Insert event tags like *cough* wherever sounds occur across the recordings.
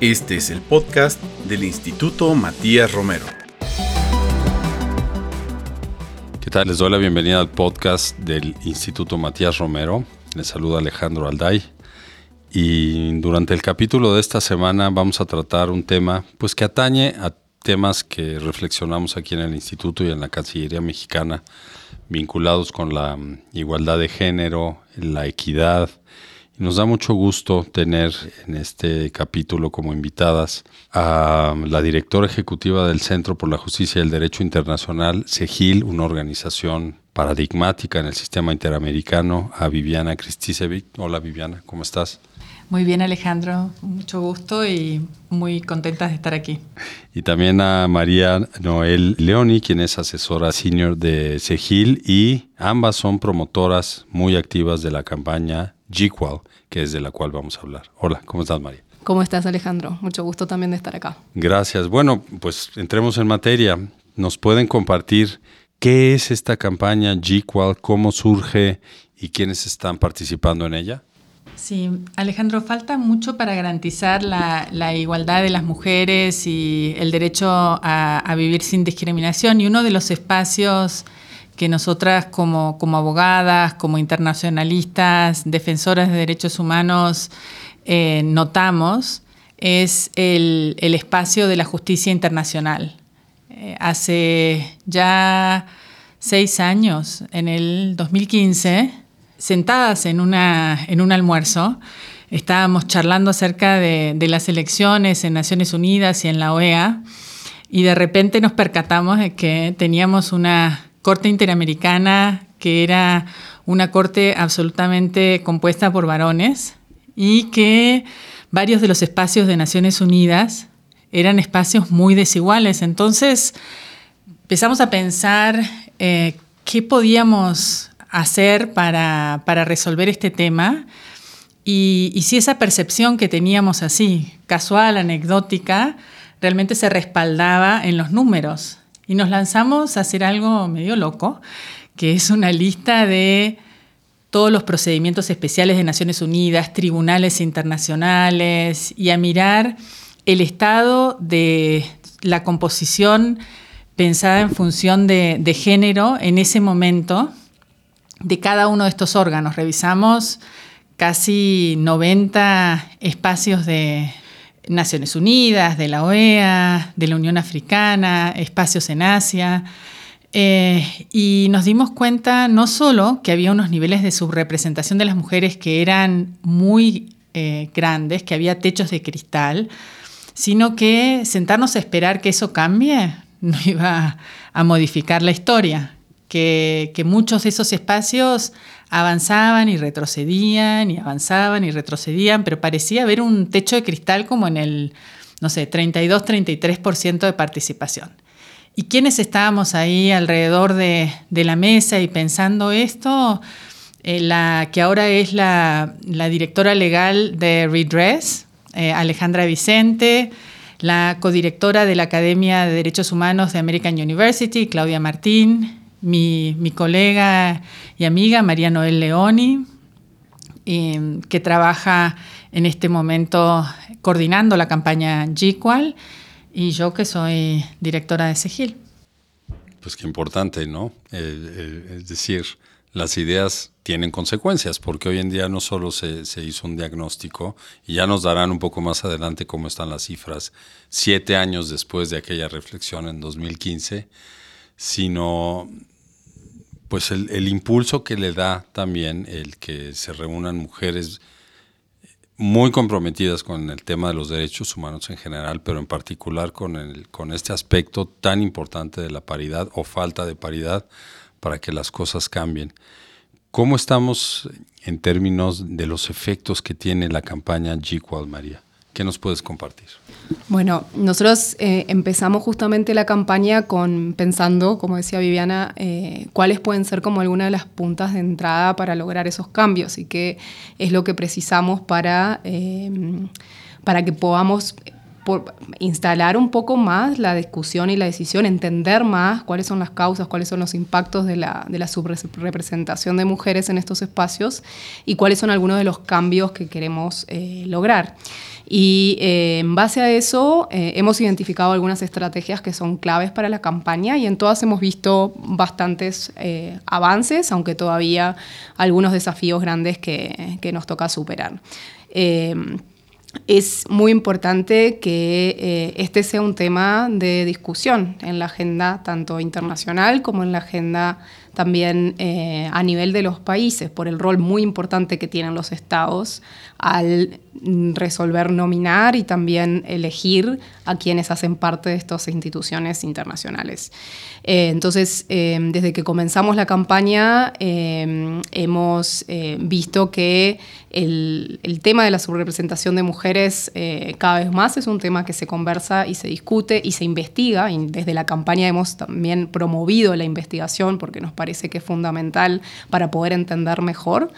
Este es el podcast del Instituto Matías Romero. ¿Qué tal? Les doy la bienvenida al podcast del Instituto Matías Romero. Les saluda Alejandro Alday. Y durante el capítulo de esta semana vamos a tratar un tema pues que atañe a temas que reflexionamos aquí en el Instituto y en la Cancillería Mexicana vinculados con la mm, igualdad de género, la equidad, nos da mucho gusto tener en este capítulo como invitadas a la directora ejecutiva del Centro por la Justicia y el Derecho Internacional, CEGIL, una organización paradigmática en el sistema interamericano, a Viviana Kristisevic. Hola Viviana, ¿cómo estás? Muy bien Alejandro, mucho gusto y muy contenta de estar aquí. Y también a María Noel Leoni, quien es asesora senior de CEGIL y ambas son promotoras muy activas de la campaña GQual, que es de la cual vamos a hablar. Hola, ¿cómo estás, María? ¿Cómo estás, Alejandro? Mucho gusto también de estar acá. Gracias. Bueno, pues entremos en materia. ¿Nos pueden compartir qué es esta campaña GQual, cómo surge y quiénes están participando en ella? Sí, Alejandro, falta mucho para garantizar la, igualdad de las mujeres y el derecho a, vivir sin discriminación. Y uno de los espacios que nosotras como, como abogadas, como internacionalistas, defensoras de derechos humanos, eh, notamos es el, espacio de la justicia internacional. Eh, hace ya seis años, en el 2015, sentadas en, una, en un almuerzo, estábamos charlando acerca de, las elecciones en Naciones Unidas y en la OEA, y de repente nos percatamos de que teníamos una Corte Interamericana, que era una corte absolutamente compuesta por varones y que varios de los espacios de Naciones Unidas eran espacios muy desiguales. Entonces empezamos a pensar eh, qué podíamos hacer para, resolver este tema y, si esa percepción que teníamos así, casual, anecdótica, realmente se respaldaba en los números. Y nos lanzamos a hacer algo medio loco, que es una lista de todos los procedimientos especiales de Naciones Unidas, tribunales internacionales, y a mirar el estado de la composición pensada en función de género en ese momento de cada uno de estos órganos. Revisamos casi 90 espacios de Naciones Unidas, de la OEA, de la Unión Africana, espacios en Asia. Eh, y nos dimos cuenta no solo que había unos niveles de subrepresentación de las mujeres que eran muy eh, grandes, que había techos de cristal, sino que sentarnos a esperar que eso cambie *laughs* no iba a modificar la historia, que, muchos de esos espacios avanzaban y retrocedían y avanzaban y retrocedían, pero parecía haber un techo de cristal como en el, no sé, 32-33% de participación. ¿Y quiénes estábamos ahí alrededor de, la mesa y pensando esto? Eh, la que ahora es la, directora legal de Redress, eh, Alejandra Vicente, la codirectora de la Academia de Derechos Humanos de American University, Claudia Martín, mi, colega y amiga María Noel Leoni, que trabaja en este momento coordinando la campaña GQual, y yo que soy directora de SEGIL. Pues qué importante, ¿no? es decir, las ideas tienen consecuencias, porque hoy en día no solo se, se, hizo un diagnóstico, y ya nos darán un poco más adelante cómo están las cifras, siete años después de aquella reflexión en 2015, sino pues el, impulso que le da también el que se reúnan mujeres muy comprometidas con el tema de los derechos humanos en general, pero en particular con, el, con este aspecto tan importante de la paridad o falta de paridad para que las cosas cambien. ¿Cómo estamos en términos de los efectos que tiene la campaña GQual, María? ¿Qué nos puedes compartir? Bueno, nosotros eh, empezamos justamente la campaña con pensando, como decía Viviana, eh, cuáles pueden ser como algunas de las puntas de entrada para lograr esos cambios y qué es lo que precisamos para, eh, para que podamos instalar un poco más la discusión y la decisión, entender más cuáles son las causas, cuáles son los impactos de la, de la subrepresentación de mujeres en estos espacios y cuáles son algunos de los cambios que queremos lograr. Y eh, en base a eso eh, hemos identificado algunas estrategias que son claves para la campaña y en todas hemos visto bastantes eh, avances, aunque todavía algunos desafíos grandes que, que nos toca superar. Es muy importante que este sea un tema de discusión en la agenda tanto internacional como en la agenda también eh, a nivel de los países, por el rol muy importante que tienen los estados al resolver nominar y también elegir a quienes hacen parte de estas instituciones internacionales. Eh, entonces, eh, desde que comenzamos la campaña, hemos visto que el, el, tema de la subrepresentación de mujeres cada vez más es un tema que se conversa y se discute y se investiga. Y desde la campaña hemos también promovido la investigación porque nos parece que es fundamental para poder entender mejor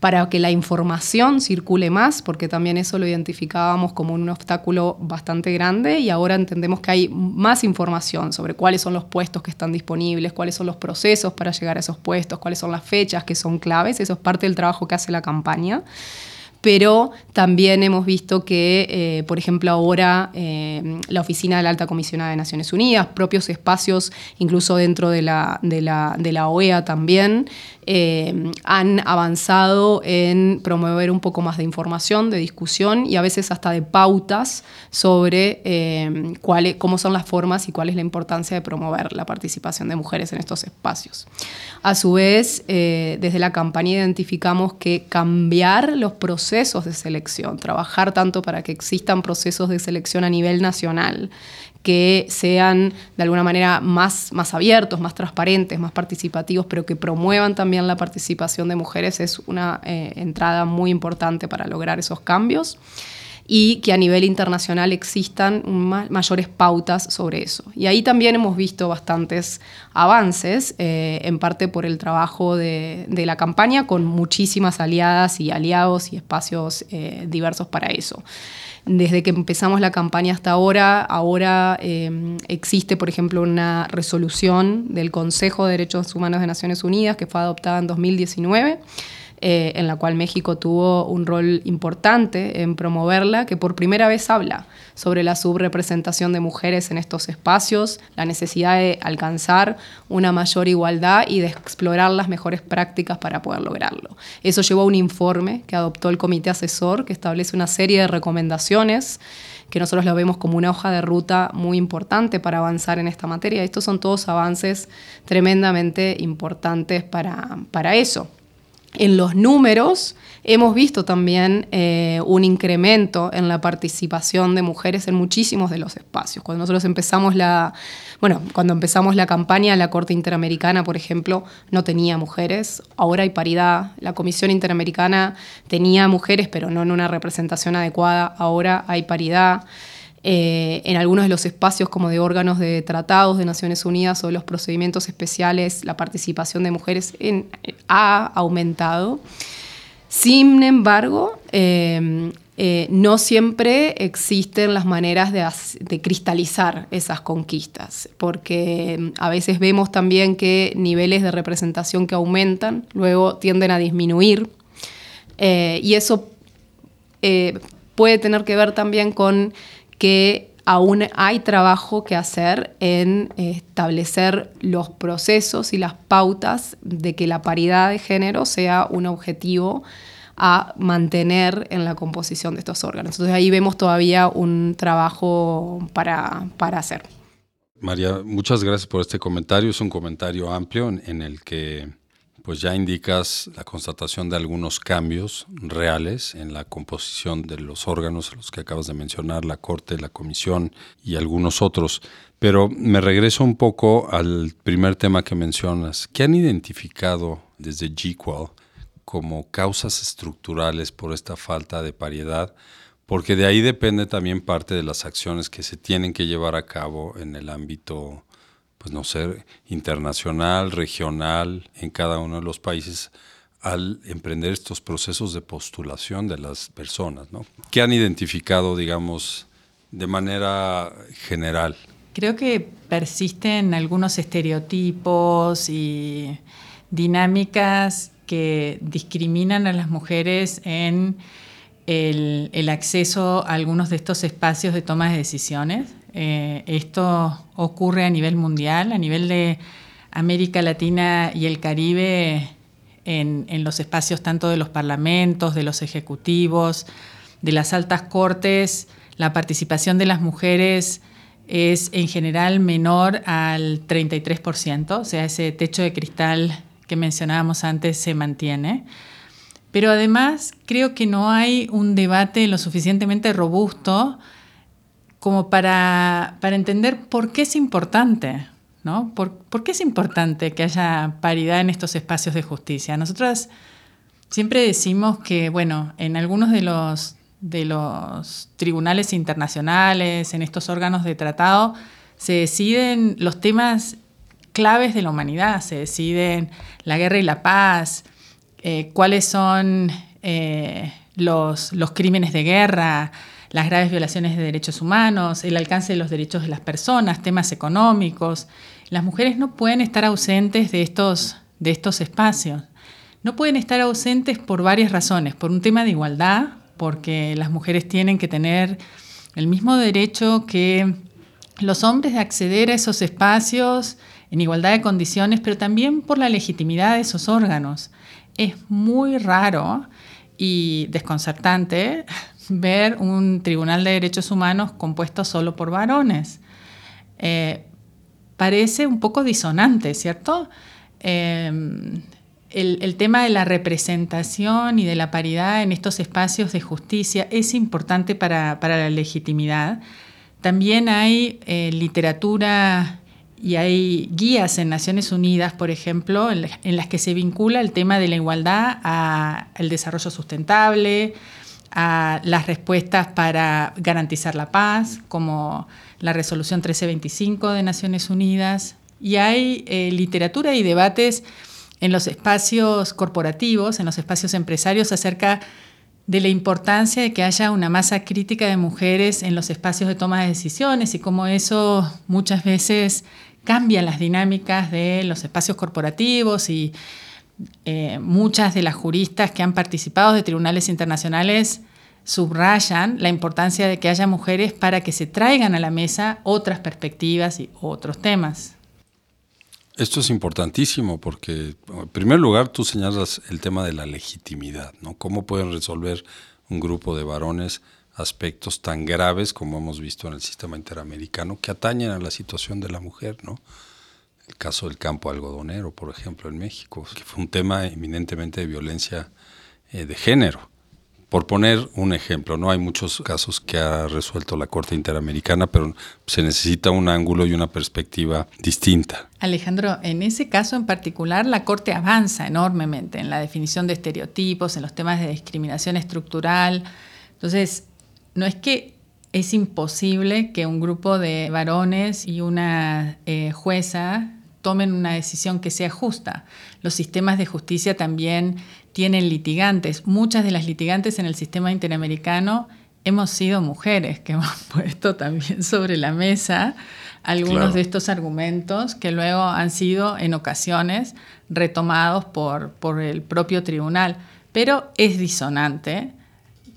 para que la información circule más, porque también eso lo identificábamos como un obstáculo bastante grande y ahora entendemos que hay más información sobre cuáles son los puestos que están disponibles, cuáles son los procesos para llegar a esos puestos, cuáles son las fechas que son claves, eso es parte del trabajo que hace la campaña pero también hemos visto que, eh, por ejemplo, ahora eh, la Oficina de la Alta Comisionada de Naciones Unidas, propios espacios, incluso dentro de la, OEA también, eh, han avanzado en promover un poco más de información, de discusión y a veces hasta de pautas sobre cuáles, cómo son las formas y cuál es la importancia de promover la participación de mujeres en estos espacios. A su vez, desde la campaña identificamos que cambiar los procesos procesos de selección, trabajar tanto para que existan procesos de selección a nivel nacional que sean de alguna manera más, más abiertos, más transparentes, más participativos, pero que promuevan también la participación de mujeres es una eh, entrada muy importante para lograr esos cambios y que a nivel internacional existan mayores pautas sobre eso. Y ahí también hemos visto bastantes avances, eh, en parte por el trabajo de, la campaña, con muchísimas aliadas y aliados y espacios eh, diversos para eso desde que empezamos la campaña hasta ahora, ahora eh, existe, por ejemplo, una resolución del Consejo de Derechos Humanos de Naciones Unidas que fue adoptada en 2019 eh, en la cual México tuvo un rol importante en promoverla, que por primera vez habla sobre la subrepresentación de mujeres en estos espacios, la necesidad de alcanzar una mayor igualdad y de explorar las mejores prácticas para poder lograrlo. Eso llevó a un informe que adoptó el comité asesor, que establece una serie de recomendaciones que nosotros lo vemos como una hoja de ruta muy importante para avanzar en esta materia. Estos son todos avances tremendamente importantes para, para eso en los números hemos visto también eh, un incremento en la participación de mujeres en muchísimos de los espacios. Cuando nosotros empezamos la, bueno, cuando empezamos la campaña, la Corte Interamericana, por ejemplo, no tenía mujeres. Ahora hay paridad. La Comisión Interamericana tenía mujeres, pero no en una representación adecuada. Ahora hay paridad. Eh, en algunos de los espacios como de órganos de tratados de Naciones Unidas o los procedimientos especiales, la participación de mujeres ha aumentado. Sin embargo, eh, eh, no siempre existen las maneras de, cristalizar esas conquistas, porque a veces vemos también que niveles de representación que aumentan luego tienden a disminuir, y eso puede tener que ver también con que aún hay trabajo que hacer en establecer los procesos y las pautas de que la paridad de género sea un objetivo a mantener en la composición de estos órganos. Entonces ahí vemos todavía un trabajo para, para hacer. María, muchas gracias por este comentario. Es un comentario amplio en el que pues ya indicas la constatación de algunos cambios reales en la composición de los órganos, los que acabas de mencionar, la Corte, la Comisión y algunos otros. Pero me regreso un poco al primer tema que mencionas. ¿Qué han identificado desde GQual como causas estructurales por esta falta de paridad? Porque de ahí depende también parte de las acciones que se tienen que llevar a cabo en el ámbito pues no sé, internacional, regional, en cada uno de los países al emprender estos procesos de postulación de las personas, ¿no? ¿Qué han identificado, digamos, de manera general? Creo que persisten algunos estereotipos y dinámicas que discriminan a las mujeres en el, acceso a algunos de estos espacios de toma de decisiones. Eh, esto ocurre a nivel mundial, a nivel de América Latina y el Caribe, en, los espacios tanto de los parlamentos, de los ejecutivos, de las altas cortes, la participación de las mujeres es en general menor al 33%, o sea, ese techo de cristal que mencionábamos antes se mantiene. Pero además creo que no hay un debate lo suficientemente robusto como para, entender por qué es importante, ¿no? ¿Por, qué es importante que haya paridad en estos espacios de justicia? Nosotras siempre decimos que, bueno, en algunos de los, de los tribunales internacionales, en estos órganos de tratado, se deciden los temas claves de la humanidad, se deciden la guerra y la paz, eh, cuáles son eh, los, crímenes de guerra, las graves violaciones de derechos humanos, el alcance de los derechos de las personas, temas económicos. Las mujeres no pueden estar ausentes de estos, de estos espacios. No pueden estar ausentes por varias razones. Por un tema de igualdad, porque las mujeres tienen que tener el mismo derecho que los hombres de acceder a esos espacios en igualdad de condiciones, pero también por la legitimidad de esos órganos es muy raro y desconcertante ver un tribunal de derechos humanos compuesto solo por varones. Eh, parece un poco disonante, ¿cierto? Eh, el, tema de la representación y de la paridad en estos espacios de justicia es importante para, la legitimidad. También hay eh, literatura y hay guías en Naciones Unidas, por ejemplo, en, las que se vincula el tema de la igualdad al desarrollo sustentable, a las respuestas para garantizar la paz, como la resolución 1325 de Naciones Unidas. Y hay eh, literatura y debates en los espacios corporativos, en los espacios empresarios, acerca de la importancia de que haya una masa crítica de mujeres en los espacios de toma de decisiones y cómo eso muchas veces cambia las dinámicas de los espacios corporativos y eh, muchas de las juristas que han participado de tribunales internacionales subrayan la importancia de que haya mujeres para que se traigan a la mesa otras perspectivas y otros temas. Esto es importantísimo porque, en primer lugar, tú señalas el tema de la legitimidad, ¿no? ¿Cómo pueden resolver un grupo de varones aspectos tan graves como hemos visto en el sistema interamericano que atañen a la situación de la mujer, ¿no? El caso del campo algodonero, por ejemplo, en México, que fue un tema eminentemente de violencia eh, de género por poner un ejemplo, no hay muchos casos que ha resuelto la Corte Interamericana, pero se necesita un ángulo y una perspectiva distinta. Alejandro, en ese caso en particular, la Corte avanza enormemente en la definición de estereotipos, en los temas de discriminación estructural. Entonces, no es que es imposible que un grupo de varones y una eh, jueza tomen una decisión que sea justa. Los sistemas de justicia también tienen litigantes. Muchas de las litigantes en el sistema interamericano hemos sido mujeres que *laughs* hemos puesto también sobre la mesa algunos de estos argumentos que luego han sido en ocasiones retomados por, por el propio tribunal. Pero es disonante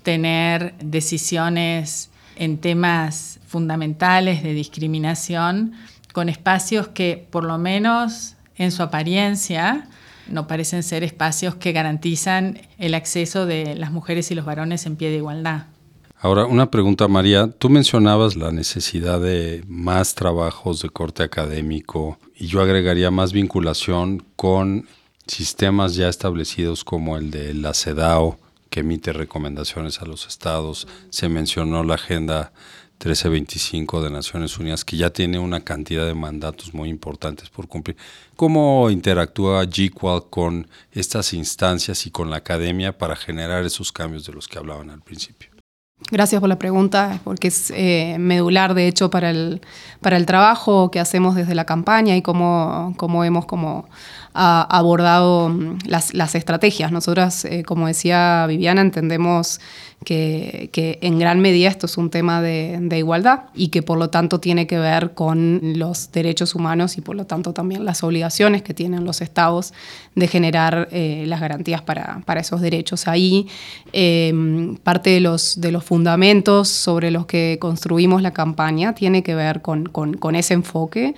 tener decisiones en temas fundamentales de discriminación con espacios que por lo menos en su apariencia no parecen ser espacios que garantizan el acceso de las mujeres y los varones en pie de igualdad. Ahora, una pregunta, María. Tú mencionabas la necesidad de más trabajos de corte académico y yo agregaría más vinculación con sistemas ya establecidos como el de la CEDAW, que emite recomendaciones a los estados. Se mencionó la Agenda 1325 de Naciones Unidas, que ya tiene una cantidad de mandatos muy importantes por cumplir. ¿Cómo interactúa GQual con estas instancias y con la academia para generar esos cambios de los que hablaban al principio? Gracias por la pregunta, porque es eh, medular, de hecho, para el, para el trabajo que hacemos desde la campaña y cómo, cómo hemos como abordado mm, las, estrategias. Nosotras, eh, como decía Viviana, entendemos que, en gran medida esto es un tema de, igualdad y que por lo tanto tiene que ver con los derechos humanos y por lo tanto también las obligaciones que tienen los estados de generar eh, las garantías para, esos derechos. Ahí em, parte de los, de los fundamentos sobre los que construimos la campaña tiene que ver con, con ese enfoque.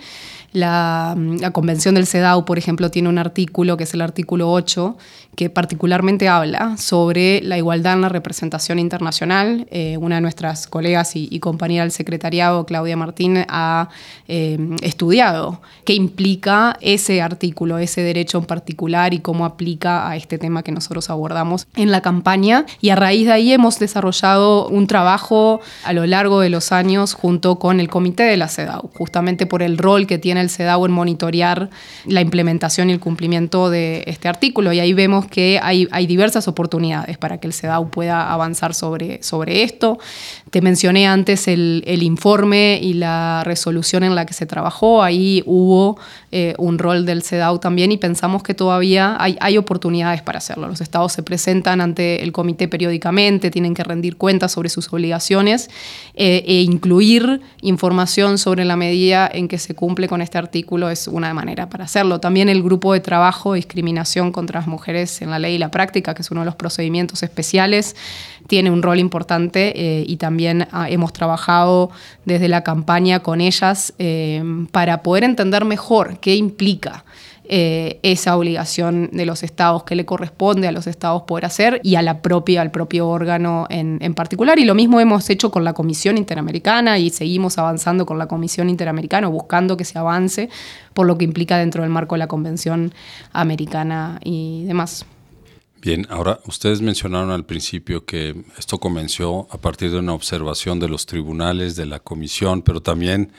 La, Convención del CEDAW, por ejemplo, tiene un artículo, que es el artículo 8, que particularmente habla sobre la igualdad en la representación internacional. Eh, una de nuestras colegas y, compañera del secretariado, Claudia Martín, ha eh, estudiado qué implica ese artículo, ese derecho en particular y cómo aplica a este tema que nosotros abordamos en la campaña. Y a raíz de ahí hemos desarrollado un trabajo a lo largo de los años junto con el comité de la CEDAW, justamente por el rol que tiene el CEDAW en monitorear la implementación y el cumplimiento de este artículo. Y ahí vemos que hay, hay diversas oportunidades para que el CEDAW pueda avanzar sobre, sobre esto. Te mencioné antes el, el informe y la resolución en la que se trabajó. Ahí hubo eh, un rol del CEDAW también y pensamos que todavía hay, hay oportunidades para hacerlo. Los estados se presentan ante el comité periódicamente, tienen que rendir cuentas sobre sus obligaciones eh, e incluir información sobre la medida en que se cumple con este artículo es una manera para hacerlo. También el grupo de trabajo discriminación contra las mujeres en la ley y la práctica, que es uno de los procedimientos especiales, tiene un rol importante eh, y también ah, hemos trabajado desde la campaña con ellas eh, para poder entender mejor qué implica eh, esa obligación de los estados que le corresponde a los estados poder hacer y a la propia, al propio órgano en, en, particular. Y lo mismo hemos hecho con la Comisión Interamericana y seguimos avanzando con la Comisión Interamericana, buscando que se avance por lo que implica dentro del marco de la Convención Americana y demás. Bien, ahora ustedes mencionaron al principio que esto comenzó a partir de una observación de los tribunales, de la comisión, pero también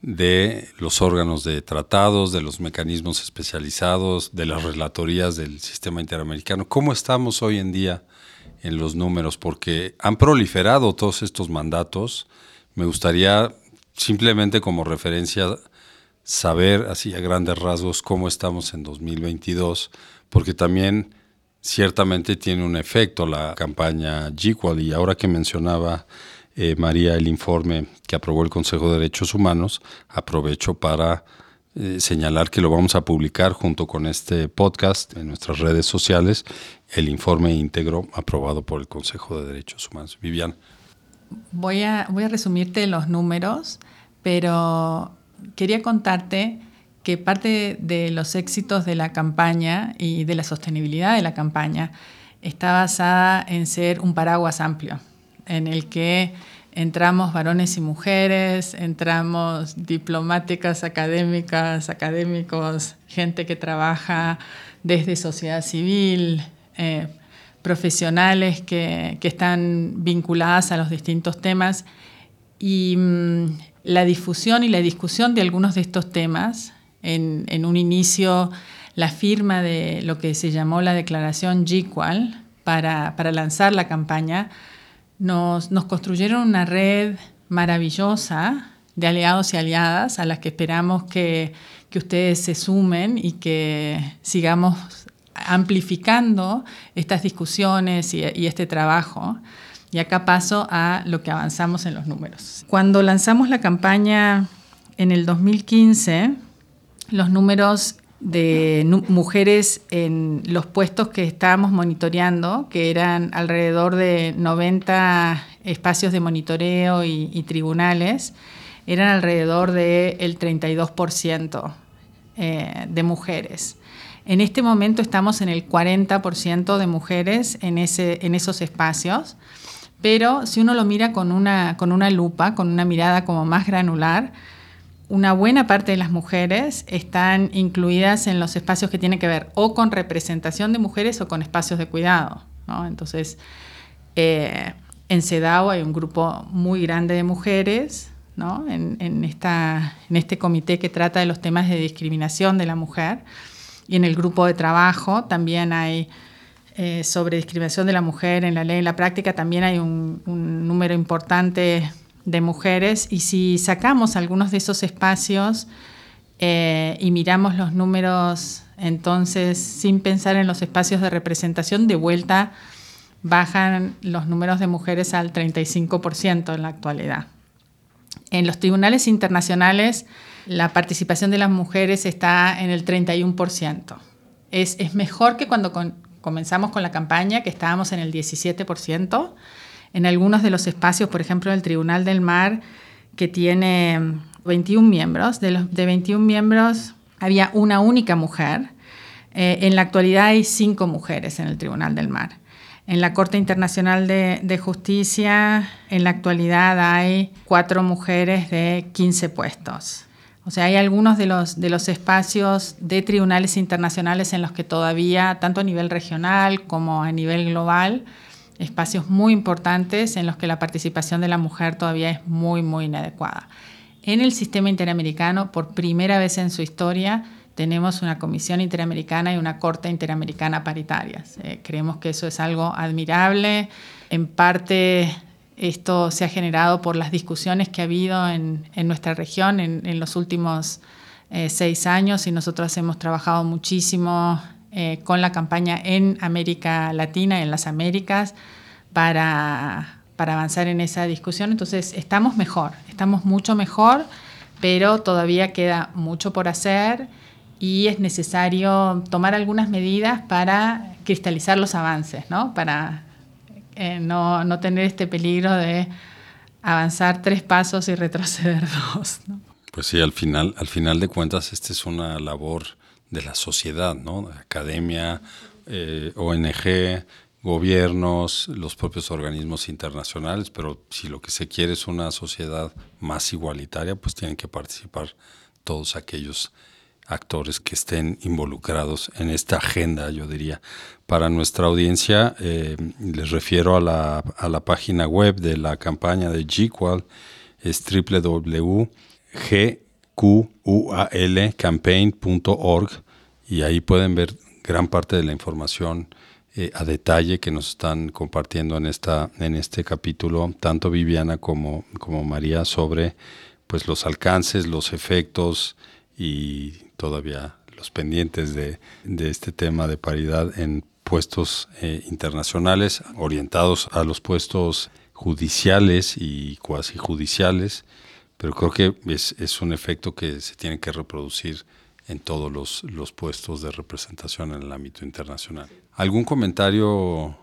de los órganos de tratados, de los mecanismos especializados, de las relatorías del sistema interamericano. ¿Cómo estamos hoy en día en los números? Porque han proliferado todos estos mandatos. Me gustaría simplemente como referencia saber así a grandes rasgos cómo estamos en 2022, porque también ciertamente tiene un efecto la campaña GQual y ahora que mencionaba eh, María, el informe que aprobó el Consejo de Derechos Humanos, aprovecho para eh, señalar que lo vamos a publicar junto con este podcast en nuestras redes sociales, el informe íntegro aprobado por el Consejo de Derechos Humanos. Vivian. Voy a, voy a resumirte los números, pero quería contarte que parte de los éxitos de la campaña y de la sostenibilidad de la campaña está basada en ser un paraguas amplio en el que entramos varones y mujeres, entramos diplomáticas, académicas, académicos, gente que trabaja desde sociedad civil, eh, profesionales que, están vinculadas a los distintos temas. Y mm, la difusión y la discusión de algunos de estos temas, en, un inicio la firma de lo que se llamó la declaración GIQUAL para, para lanzar la campaña, nos, construyeron una red maravillosa de aliados y aliadas a las que esperamos que, ustedes se sumen y que sigamos amplificando estas discusiones y, este trabajo. Y acá paso a lo que avanzamos en los números. Cuando lanzamos la campaña en el 2015, los números de mujeres en los puestos que estábamos monitoreando, que eran alrededor de 90 espacios de monitoreo y, tribunales, eran alrededor del 32% eh, de mujeres. En este momento estamos en el 40% de mujeres en, ese, en esos espacios, pero si uno lo mira con una, con una lupa, con una mirada como más granular, una buena parte de las mujeres están incluidas en los espacios que tienen que ver o con representación de mujeres o con espacios de cuidado. Entonces, eh, en CEDAW hay un grupo muy grande de mujeres en, esta, en este comité que trata de los temas de discriminación de la mujer. Y en el grupo de trabajo también hay eh, sobre discriminación de la mujer en la ley y en la práctica, también hay un, un número importante de mujeres y si sacamos algunos de esos espacios eh, y miramos los números Entonces, sin pensar en los espacios de representación, de vuelta bajan los números de mujeres al 35% en la actualidad. En los tribunales internacionales, la participación de las mujeres está en el 31%. Es, es mejor que cuando comenzamos con la campaña, que estábamos en el 17%. En algunos de los espacios, por ejemplo, el Tribunal del Mar, que tiene 21 miembros, de los de 21 miembros había una única mujer. Eh, en la actualidad hay cinco mujeres en el Tribunal del Mar. En la Corte Internacional de, de, Justicia, en la actualidad hay cuatro mujeres de 15 puestos. O sea, hay algunos de los, de los espacios de tribunales internacionales en los que todavía, tanto a nivel regional como a nivel global, espacios muy importantes en los que la participación de la mujer todavía es muy, muy inadecuada. En el sistema interamericano, por primera vez en su historia, tenemos una comisión interamericana y una corte interamericana paritarias. Eh, creemos que eso es algo admirable. En parte esto se ha generado por las discusiones que ha habido en, nuestra región en, los últimos eh, seis años y nosotros hemos trabajado muchísimo eh, con la campaña en América Latina, en las Américas, para, para avanzar en esa discusión. Entonces, estamos mejor, estamos mucho mejor, pero todavía queda mucho por hacer y es necesario tomar algunas medidas para cristalizar los avances, ¿no? para eh, no, no, tener este peligro de avanzar tres pasos y retroceder *laughs* dos. Pues sí, al final, al final de cuentas, esta es una labor de la sociedad, ¿no? Academia, eh, ONG, gobiernos, los propios organismos internacionales, pero si lo que se quiere es una sociedad más igualitaria, pues tienen que participar todos aquellos actores que estén involucrados en esta agenda, yo diría. Para nuestra audiencia, eh, les refiero a la, a la, página web de la campaña de GQual, es www.gqalcampaign.org y ahí pueden ver gran parte de la información eh, a detalle que nos están compartiendo en, esta, en este capítulo, tanto Viviana como, como María, sobre pues, los alcances, los efectos y todavía los pendientes de, este tema de paridad en puestos eh, internacionales orientados a los puestos judiciales y cuasi judiciales, pero creo que es, un efecto que se tiene que reproducir en todos los, los puestos de representación en el ámbito internacional. ¿Algún comentario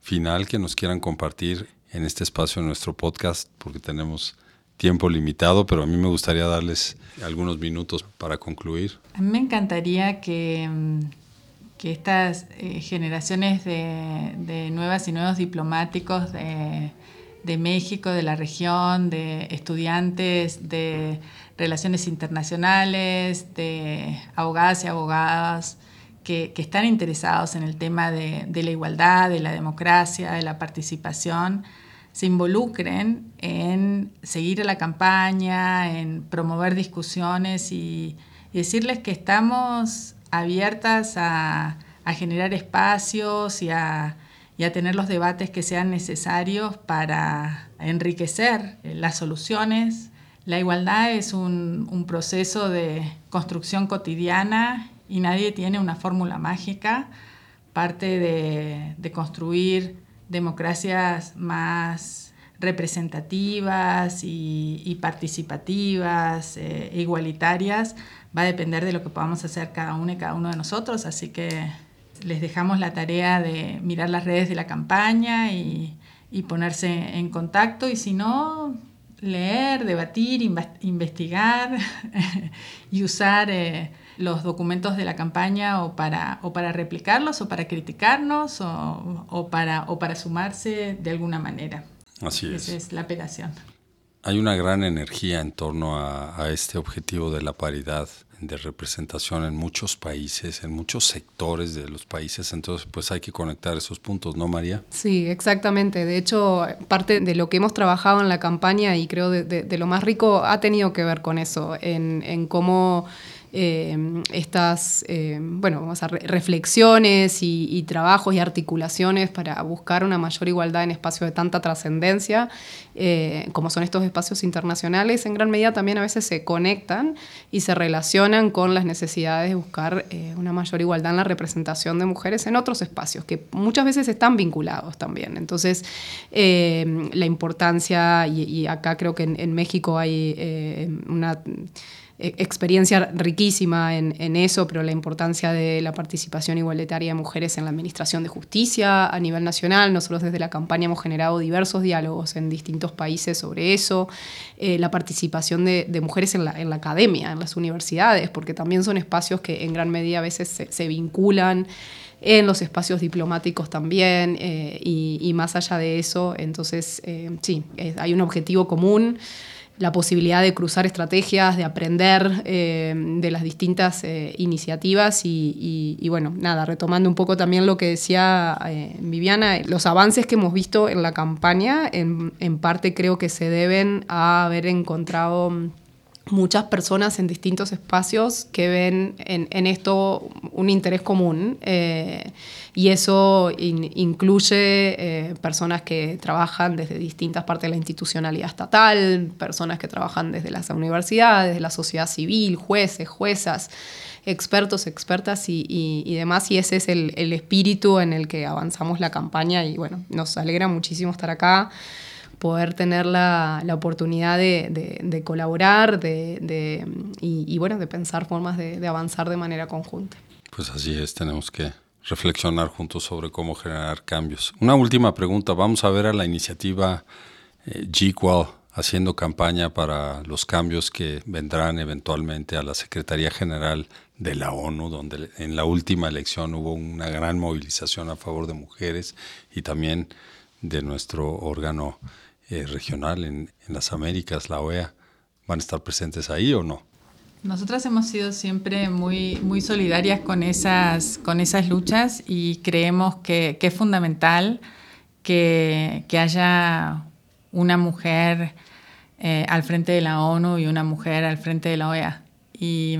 final que nos quieran compartir en este espacio de nuestro podcast? Porque tenemos tiempo limitado, pero a mí me gustaría darles algunos minutos para concluir. A mí me encantaría que, mm, que estas eh, generaciones de, de, nuevas y nuevos diplomáticos de, de, México, de la región, de estudiantes de relaciones internacionales, de abogadas y abogadas, que, que están interesados en el tema de, de la igualdad, de la democracia, de la participación, se involucren en seguir la campaña, en promover discusiones y, decirles que estamos abiertas a, generar espacios y a, tener los debates que sean necesarios para enriquecer las soluciones. La igualdad es un, proceso de construcción cotidiana y nadie tiene una fórmula mágica. Parte de, construir democracias más representativas y, participativas, e igualitarias, va a depender de lo que podamos hacer cada uno y cada uno de nosotros, así que les dejamos la tarea de mirar las redes de la campaña y, ponerse en contacto y si no, leer, debatir, investigar *laughs* y usar... Eh, los documentos de la campaña o para, o para replicarlos o para criticarnos o, o para, o para sumarse de alguna manera. Así es. Esa es la apelación. Hay una gran energía en torno a, a, este objetivo de la paridad de representación en muchos países, en muchos sectores de los países, entonces pues hay que conectar esos puntos, ¿no, María? Sí, exactamente. De hecho, parte de lo que hemos trabajado en la campaña y creo de, de, de lo más rico ha tenido que ver con eso, en, en cómo eh, estas eh, bueno, reflexiones y, trabajos y articulaciones para buscar una mayor igualdad en espacios de tanta trascendencia, eh, como son estos espacios internacionales, en gran medida también a veces se conectan y se relacionan con las necesidades de buscar una mayor igualdad en la representación de mujeres en otros espacios, que muchas veces están vinculados también. Entonces, la importancia, y, acá creo que en México hay una e, experiencia riquísima en, eso, pero la importancia de la participación igualitaria de mujeres en la administración de justicia a nivel nacional. Nosotros desde la campaña hemos generado diversos diálogos en distintos países sobre eso. Eh, la participación de, mujeres en la, academia, en las universidades, porque también son espacios que en gran medida a veces se, vinculan en los espacios diplomáticos también, eh, y, más allá de eso, entonces eh, sí, hay un objetivo común la posibilidad de cruzar estrategias, de aprender eh, de las distintas eh, iniciativas y, bueno, nada, retomando un poco también lo que decía eh, Viviana, los avances que hemos visto en la campaña en, en parte creo que se deben a haber encontrado muchas personas en distintos espacios que ven en, esto un interés común eh, y eso incluye eh, personas que trabajan desde distintas partes de la institucionalidad estatal, personas que trabajan desde las universidades, la sociedad civil, jueces, juezas, expertos, expertas y, demás y ese es el, el espíritu en el que avanzamos la campaña y bueno, nos alegra muchísimo estar acá poder tener la, la oportunidad de, de, colaborar de, y, bueno, de pensar formas de, avanzar de manera conjunta. Pues así es, tenemos que reflexionar juntos sobre cómo generar cambios. Una última pregunta, vamos a ver a la iniciativa eh, GQual haciendo campaña para los cambios que vendrán eventualmente a la Secretaría General de la ONU, donde en la última elección hubo una gran movilización a favor de mujeres y también de nuestro órgano eh, regional en, las Américas, la OEA, van a estar presentes ahí o no? Nosotras hemos sido siempre muy, muy solidarias con esas, con esas luchas y creemos que, es fundamental que, haya una mujer eh, al frente de la ONU y una mujer al frente de la OEA. Y,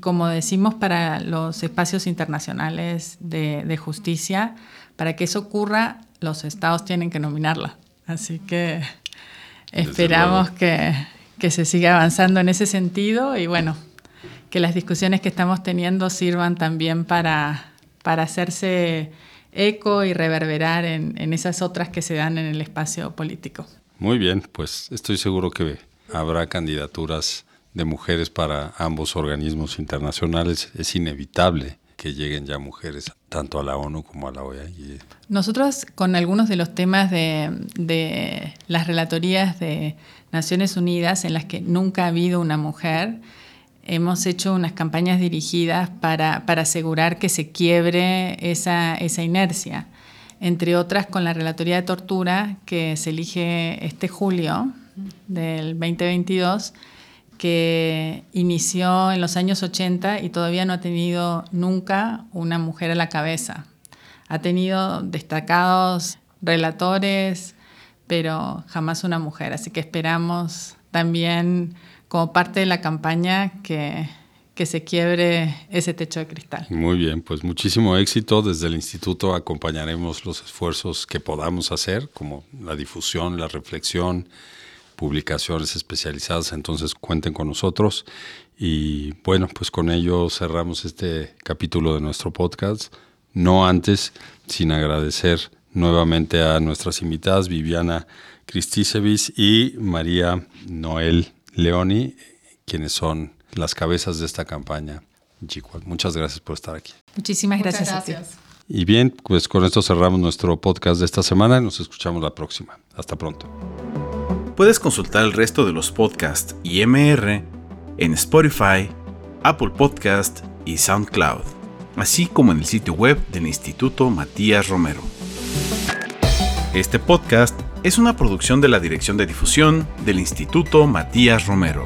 como decimos para los espacios internacionales de, de, justicia, para que eso ocurra, los estados tienen que nominarla. Así que esperamos que, se siga avanzando en ese sentido y bueno, que las discusiones que estamos teniendo sirvan también para, para hacerse eco y reverberar en, en, esas otras que se dan en el espacio político. Muy bien, pues estoy seguro que habrá candidaturas de mujeres para ambos organismos internacionales. Es inevitable que lleguen ya mujeres tanto a la ONU como a la OEA. Nosotros con algunos de los temas de, las relatorías de Naciones Unidas en las que nunca ha habido una mujer, hemos hecho unas campañas dirigidas para, asegurar que se quiebre esa, esa inercia. Entre otras con la relatoría de tortura que se elige este julio del 2022 que inició en los años 80 y todavía no ha tenido nunca una mujer a la cabeza. Ha tenido destacados relatores, pero jamás una mujer. Así que esperamos también como parte de la campaña que, que se quiebre ese techo de cristal. Muy bien, pues muchísimo éxito. Desde el instituto acompañaremos los esfuerzos que podamos hacer, como la difusión, la reflexión publicaciones especializadas, entonces cuenten con nosotros. Y bueno, pues con ello cerramos este capítulo de nuestro podcast. No antes, sin agradecer nuevamente a nuestras invitadas, Viviana Cristicevis y María Noel Leoni, quienes son las cabezas de esta campaña. Muchas gracias por estar aquí. Muchísimas gracias, gracias. a ti. Y bien, pues con esto cerramos nuestro podcast de esta semana y nos escuchamos la próxima. Hasta pronto. Puedes consultar el resto de los podcasts y MR en Spotify, Apple Podcast y SoundCloud, así como en el sitio web del Instituto Matías Romero. Este podcast es una producción de la Dirección de Difusión del Instituto Matías Romero.